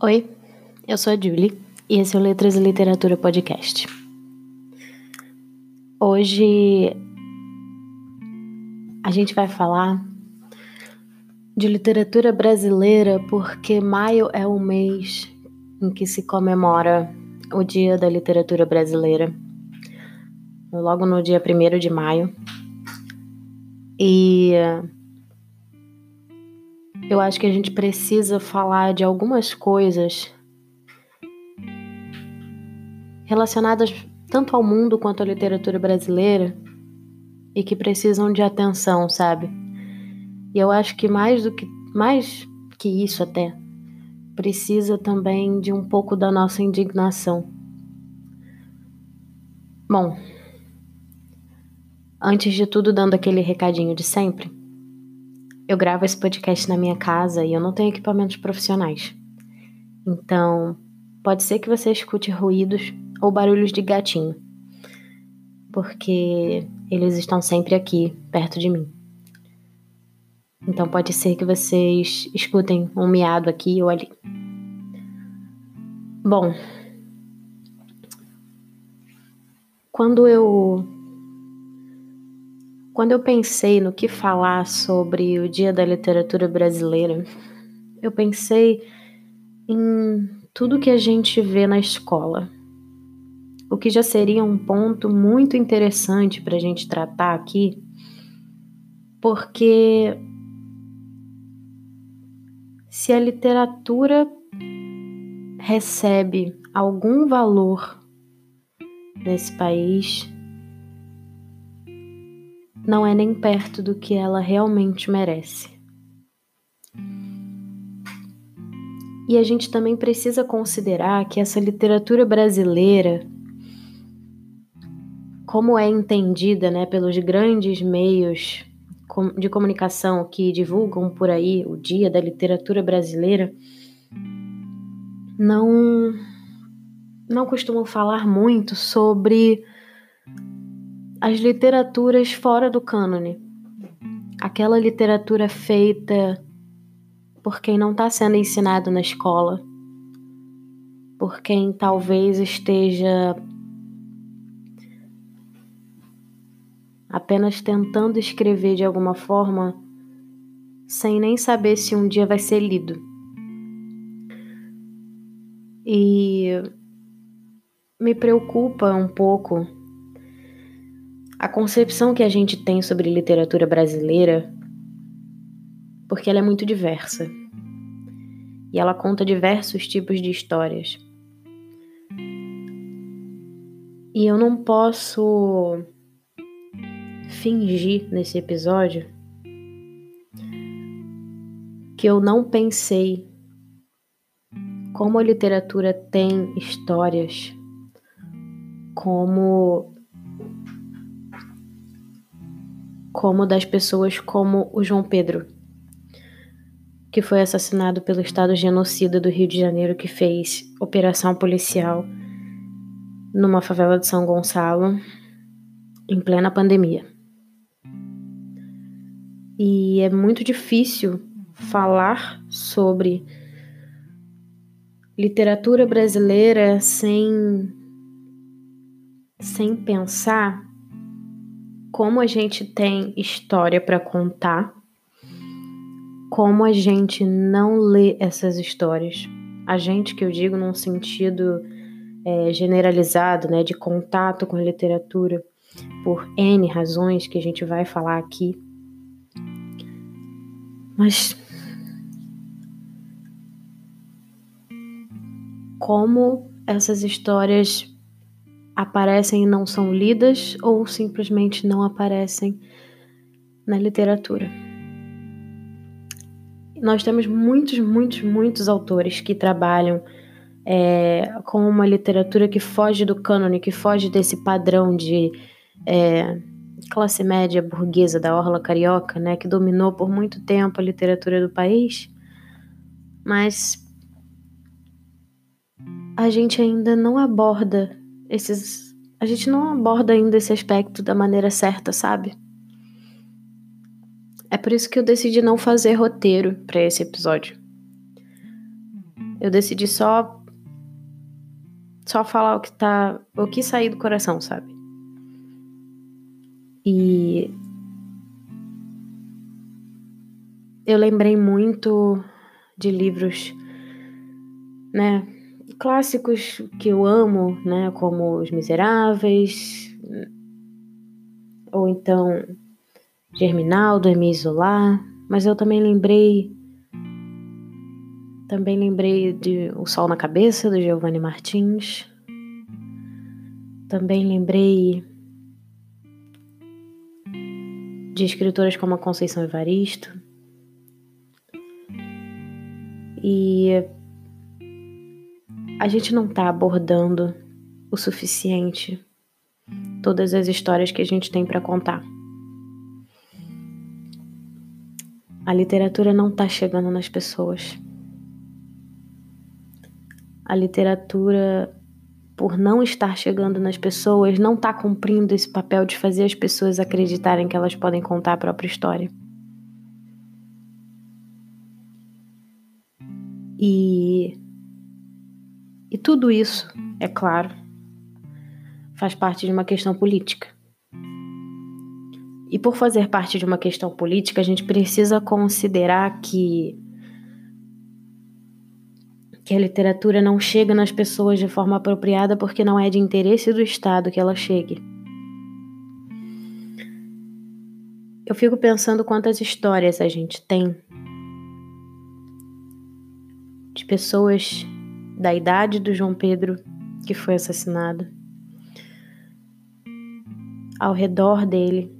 Oi, eu sou a Julie e esse é o Letras e Literatura Podcast. Hoje a gente vai falar de literatura brasileira porque maio é o mês em que se comemora o Dia da Literatura Brasileira, logo no dia 1 de maio. E eu acho que a gente precisa falar de algumas coisas relacionadas tanto ao mundo quanto à literatura brasileira e que precisam de atenção, sabe? E eu acho que mais do que mais que isso até precisa também de um pouco da nossa indignação. Bom, antes de tudo dando aquele recadinho de sempre, eu gravo esse podcast na minha casa e eu não tenho equipamentos profissionais. Então, pode ser que você escute ruídos ou barulhos de gatinho, porque eles estão sempre aqui, perto de mim. Então, pode ser que vocês escutem um miado aqui ou ali. Bom, quando eu quando eu pensei no que falar sobre o Dia da Literatura Brasileira, eu pensei em tudo que a gente vê na escola. O que já seria um ponto muito interessante para a gente tratar aqui, porque se a literatura recebe algum valor nesse país, não é nem perto do que ela realmente merece. E a gente também precisa considerar que essa literatura brasileira, como é entendida né, pelos grandes meios de comunicação que divulgam por aí o Dia da Literatura Brasileira, não, não costumam falar muito sobre as literaturas fora do cânone. Aquela literatura feita por quem não está sendo ensinado na escola, por quem talvez esteja apenas tentando escrever de alguma forma sem nem saber se um dia vai ser lido. E me preocupa um pouco a concepção que a gente tem sobre literatura brasileira, porque ela é muito diversa. E ela conta diversos tipos de histórias. E eu não posso fingir nesse episódio que eu não pensei como a literatura tem histórias, como como das pessoas como o João Pedro, que foi assassinado pelo Estado genocida do Rio de Janeiro que fez operação policial numa favela de São Gonçalo em plena pandemia. E é muito difícil falar sobre literatura brasileira sem sem pensar como a gente tem história para contar, como a gente não lê essas histórias. A gente que eu digo num sentido é, generalizado, né, de contato com a literatura, por N razões que a gente vai falar aqui. Mas como essas histórias aparecem e não são lidas ou simplesmente não aparecem na literatura. Nós temos muitos, muitos, muitos autores que trabalham é, com uma literatura que foge do cânone, que foge desse padrão de é, classe média burguesa da orla carioca, né, que dominou por muito tempo a literatura do país, mas a gente ainda não aborda esses. A gente não aborda ainda esse aspecto da maneira certa, sabe? É por isso que eu decidi não fazer roteiro para esse episódio. eu decidi só só falar o que tá, o que sair do coração, sabe? E eu lembrei muito de livros, né, clássicos que eu amo, né, como Os Miseráveis, ou então Germinal, do Emile Zola, mas eu também lembrei também lembrei de O Sol na Cabeça, do Giovanni Martins. Também lembrei de escritoras como a Conceição Evaristo. E a gente não está abordando o suficiente todas as histórias que a gente tem para contar. A literatura não está chegando nas pessoas a literatura, por não estar chegando nas pessoas, não está cumprindo esse papel de fazer as pessoas acreditarem que elas podem contar a própria história. E, e tudo isso, é claro, faz parte de uma questão política. E por fazer parte de uma questão política, a gente precisa considerar que que a literatura não chega nas pessoas de forma apropriada porque não é de interesse do Estado que ela chegue. Eu fico pensando quantas histórias a gente tem de pessoas da idade do João Pedro que foi assassinado, ao redor dele.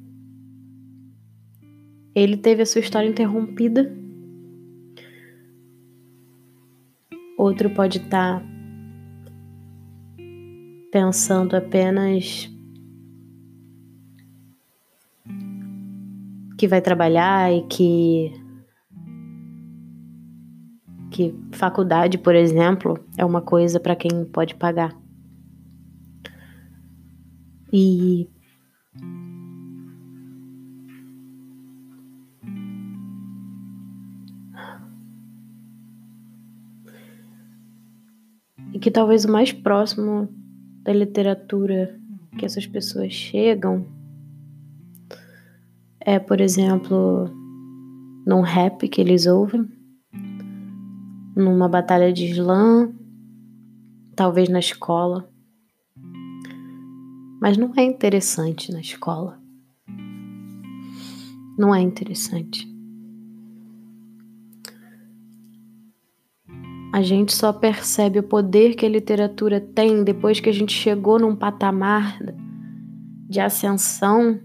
Ele teve a sua história interrompida Outro pode estar tá pensando apenas que vai trabalhar e que que faculdade, por exemplo, é uma coisa para quem pode pagar. E e que talvez o mais próximo da literatura que essas pessoas chegam é, por exemplo, num rap que eles ouvem, numa batalha de slam, talvez na escola. Mas não é interessante na escola. Não é interessante. A gente só percebe o poder que a literatura tem depois que a gente chegou num patamar de ascensão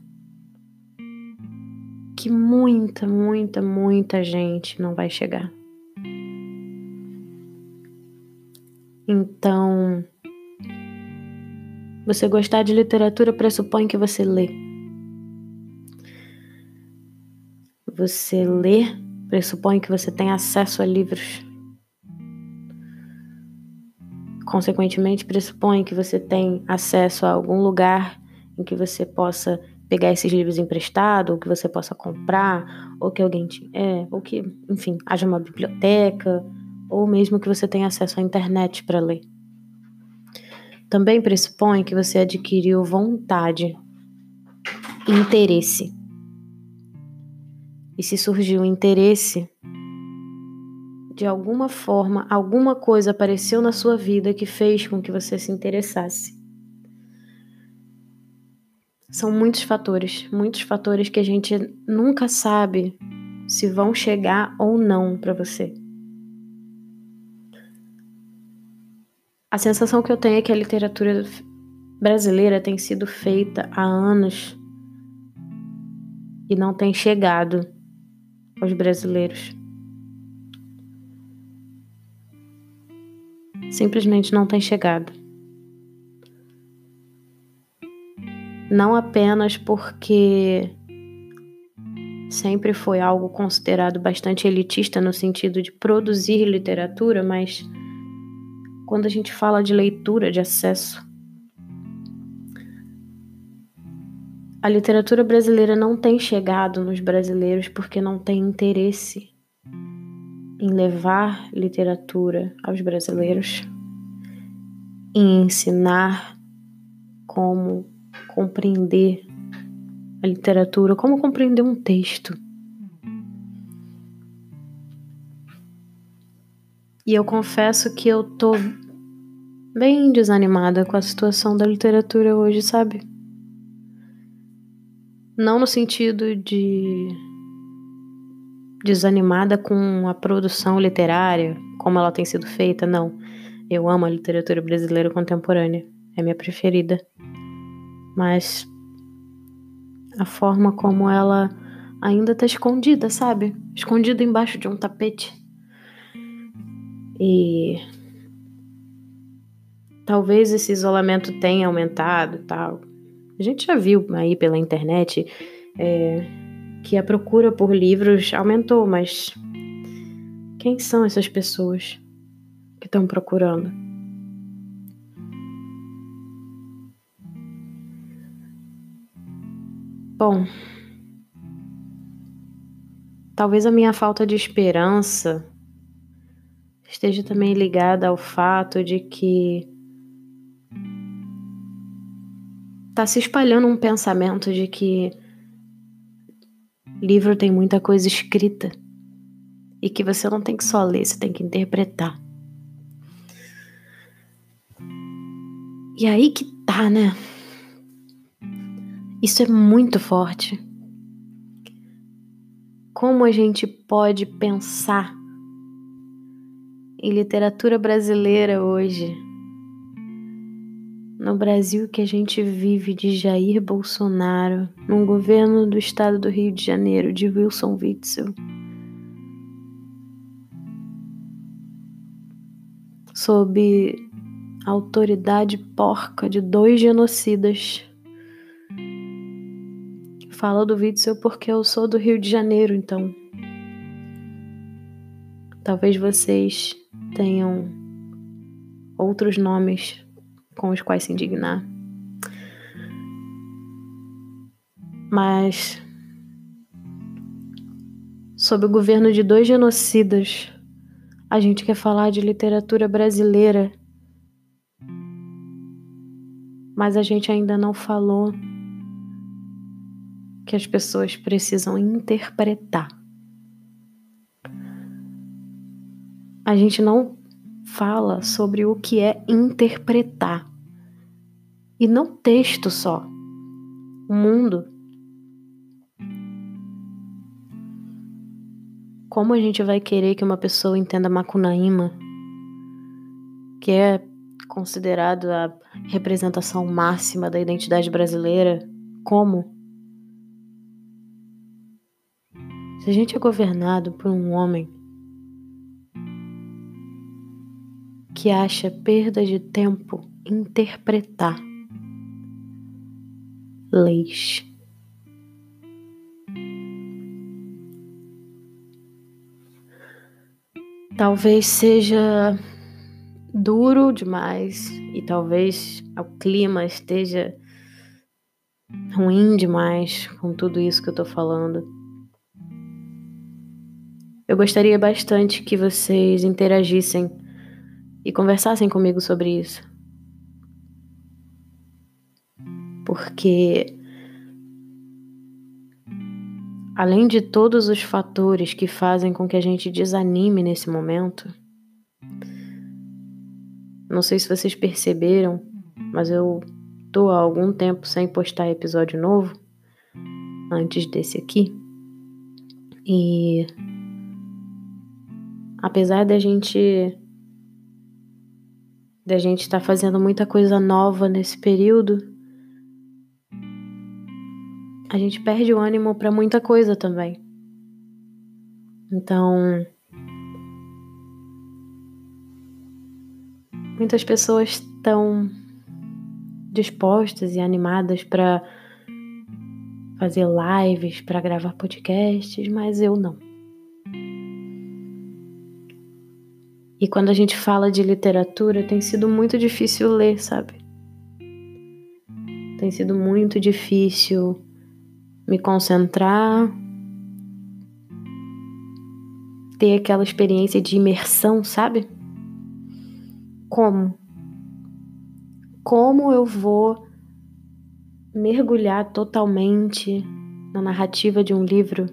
que muita, muita, muita gente não vai chegar. Então, você gostar de literatura pressupõe que você lê. Você lê pressupõe que você tem acesso a livros. consequentemente, pressupõe que você tem acesso a algum lugar em que você possa pegar esses livros emprestados, ou que você possa comprar, ou que alguém te, é, ou que, enfim, haja uma biblioteca, ou mesmo que você tenha acesso à internet para ler. Também pressupõe que você adquiriu vontade, interesse. E se surgiu interesse, de alguma forma, alguma coisa apareceu na sua vida que fez com que você se interessasse. São muitos fatores, muitos fatores que a gente nunca sabe se vão chegar ou não para você. A sensação que eu tenho é que a literatura brasileira tem sido feita há anos e não tem chegado aos brasileiros. simplesmente não tem chegado. Não apenas porque sempre foi algo considerado bastante elitista no sentido de produzir literatura, mas quando a gente fala de leitura, de acesso, a literatura brasileira não tem chegado nos brasileiros porque não tem interesse em levar literatura aos brasileiros, em ensinar como compreender a literatura, como compreender um texto. E eu confesso que eu tô bem desanimada com a situação da literatura hoje, sabe? Não no sentido de desanimada com a produção literária, como ela tem sido feita, não. Eu amo a literatura brasileira contemporânea, é minha preferida. Mas a forma como ela ainda tá escondida, sabe? Escondida embaixo de um tapete. E talvez esse isolamento tenha aumentado tal. A gente já viu aí pela internet é, que a procura por livros aumentou, mas quem são essas pessoas que estão procurando? Bom, talvez a minha falta de esperança esteja também ligada ao fato de que tá se espalhando um pensamento de que livro tem muita coisa escrita e que você não tem que só ler, você tem que interpretar. E aí que tá, né? Isso é muito forte. Como a gente pode pensar em literatura brasileira hoje? No Brasil que a gente vive de Jair Bolsonaro, num governo do estado do Rio de Janeiro de Wilson Witzel. Sob autoridade porca de dois genocidas falo do Witzel porque eu sou do Rio de Janeiro, então. Talvez vocês tenham outros nomes com os quais se indignar. Mas, sob o governo de dois genocidas, a gente quer falar de literatura brasileira, mas a gente ainda não falou que as pessoas precisam interpretar. A gente não fala sobre o que é interpretar. E não texto só. O mundo. Como a gente vai querer que uma pessoa entenda Macunaíma, que é considerado a representação máxima da identidade brasileira, como? Se a gente é governado por um homem que acha perda de tempo interpretar leis. Talvez seja duro demais e talvez o clima esteja ruim demais com tudo isso que eu tô falando. Eu gostaria bastante que vocês interagissem e conversassem comigo sobre isso. Porque, além de todos os fatores que fazem com que a gente desanime nesse momento, não sei se vocês perceberam, mas eu tô há algum tempo sem postar episódio novo, antes desse aqui. E apesar da gente da gente estar tá fazendo muita coisa nova nesse período, a gente perde o ânimo para muita coisa também. Então, muitas pessoas estão dispostas e animadas para fazer lives, para gravar podcasts, mas eu não. Quando a gente fala de literatura, tem sido muito difícil ler, sabe? Tem sido muito difícil me concentrar. ter aquela experiência de imersão, sabe? Como? Como eu vou mergulhar totalmente na narrativa de um livro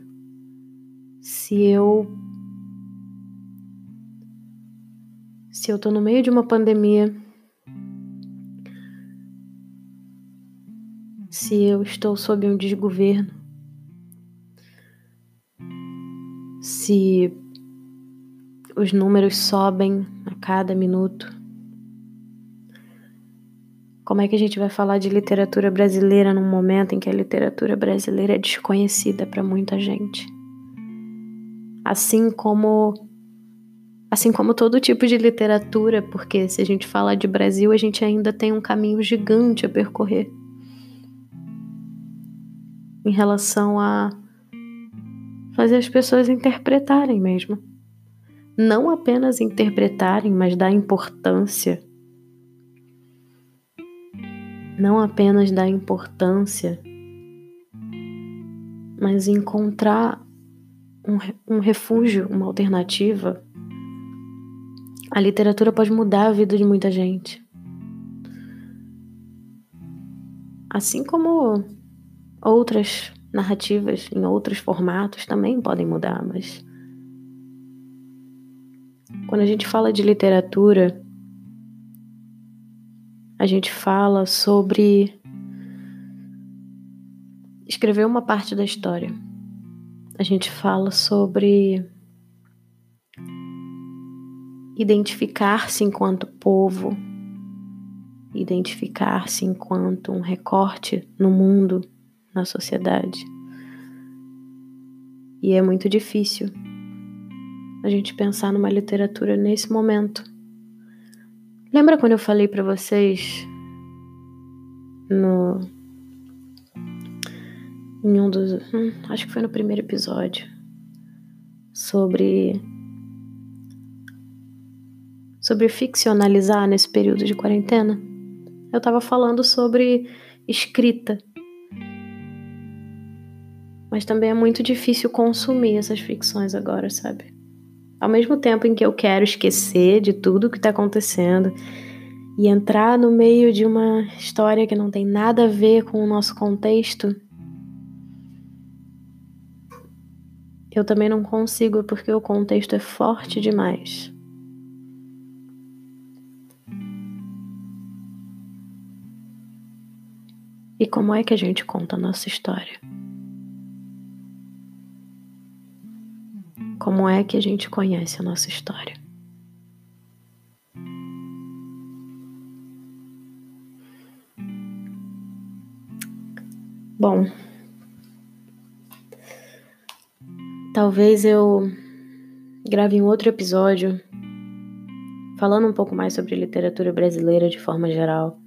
se eu se eu tô no meio de uma pandemia. Se eu estou sob um desgoverno. Se os números sobem a cada minuto. Como é que a gente vai falar de literatura brasileira num momento em que a literatura brasileira é desconhecida para muita gente? Assim como assim como todo tipo de literatura, porque se a gente fala de Brasil, a gente ainda tem um caminho gigante a percorrer em relação a fazer as pessoas interpretarem mesmo. Não apenas interpretarem, mas dar importância não apenas dar importância, mas encontrar um, um refúgio, uma alternativa. A literatura pode mudar a vida de muita gente. Assim como outras narrativas em outros formatos também podem mudar, mas quando a gente fala de literatura, a gente fala sobre escrever uma parte da história. A gente fala sobre identificar-se enquanto povo, identificar-se enquanto um recorte no mundo, na sociedade. E é muito difícil a gente pensar numa literatura nesse momento. Lembra quando eu falei para vocês no em um dos, hum, acho que foi no primeiro episódio sobre sobre ficcionalizar nesse período de quarentena. Eu tava falando sobre escrita. Mas também é muito difícil consumir essas ficções agora, sabe? Ao mesmo tempo em que eu quero esquecer de tudo que está acontecendo e entrar no meio de uma história que não tem nada a ver com o nosso contexto, eu também não consigo porque o contexto é forte demais. E como é que a gente conta a nossa história? Como é que a gente conhece a nossa história? Bom, talvez eu grave um outro episódio falando um pouco mais sobre literatura brasileira de forma geral,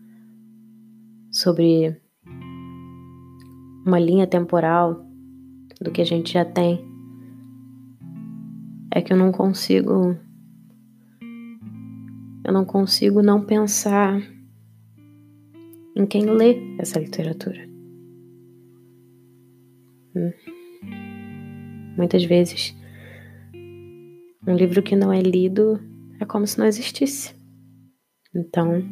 sobre uma linha temporal do que a gente já tem é que eu não consigo. Eu não consigo não pensar em quem lê essa literatura. Hum. Muitas vezes, um livro que não é lido é como se não existisse. Então,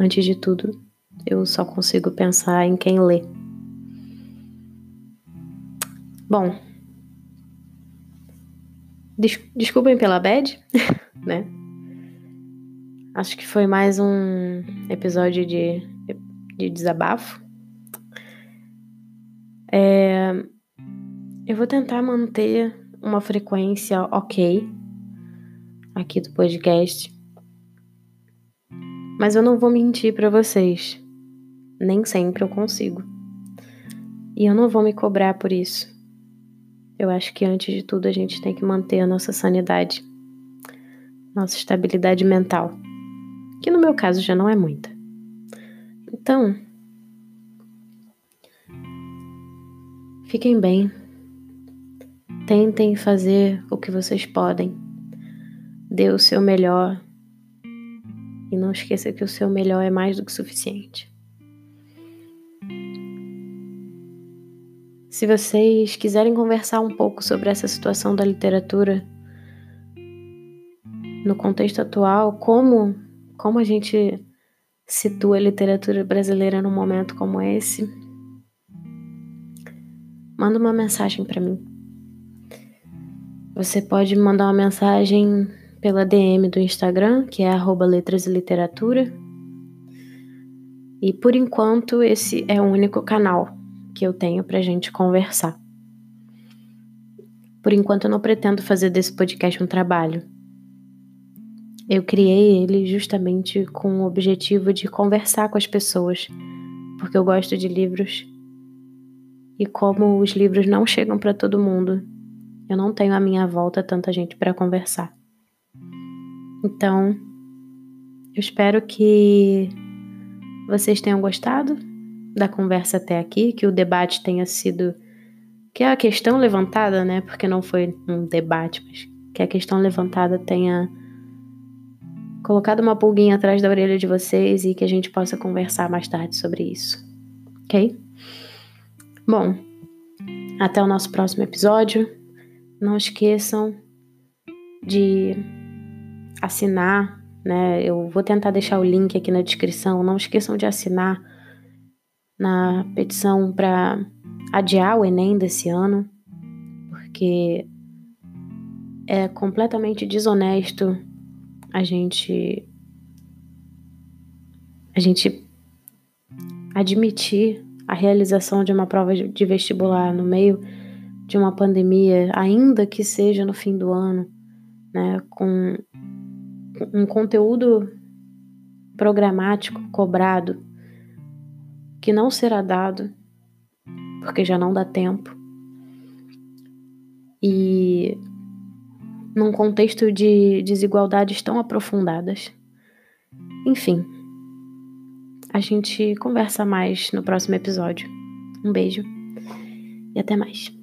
antes de tudo, eu só consigo pensar em quem lê. Bom, Des desculpem pela bad, né? Acho que foi mais um episódio de, de desabafo. É, eu vou tentar manter uma frequência ok aqui do podcast. Mas eu não vou mentir para vocês. Nem sempre eu consigo. E eu não vou me cobrar por isso. Eu acho que antes de tudo a gente tem que manter a nossa sanidade, nossa estabilidade mental, que no meu caso já não é muita. Então, fiquem bem, tentem fazer o que vocês podem, dê o seu melhor e não esqueça que o seu melhor é mais do que suficiente. Se vocês quiserem conversar um pouco sobre essa situação da literatura no contexto atual, como como a gente situa a literatura brasileira num momento como esse, manda uma mensagem para mim. Você pode mandar uma mensagem pela DM do Instagram, que é letras e literatura. E por enquanto esse é o único canal que eu tenho pra gente conversar. Por enquanto eu não pretendo fazer desse podcast um trabalho. Eu criei ele justamente com o objetivo de conversar com as pessoas, porque eu gosto de livros. E como os livros não chegam para todo mundo, eu não tenho à minha volta tanta gente para conversar. Então, eu espero que vocês tenham gostado da conversa até aqui, que o debate tenha sido que a questão levantada, né, porque não foi um debate, mas que a questão levantada tenha colocado uma pulguinha atrás da orelha de vocês e que a gente possa conversar mais tarde sobre isso. OK? Bom, até o nosso próximo episódio. Não esqueçam de assinar, né? Eu vou tentar deixar o link aqui na descrição. Não esqueçam de assinar na petição para adiar o Enem desse ano, porque é completamente desonesto a gente a gente admitir a realização de uma prova de vestibular no meio de uma pandemia, ainda que seja no fim do ano, né, com um conteúdo programático cobrado que não será dado porque já não dá tempo. E num contexto de desigualdades tão aprofundadas. Enfim, a gente conversa mais no próximo episódio. Um beijo e até mais.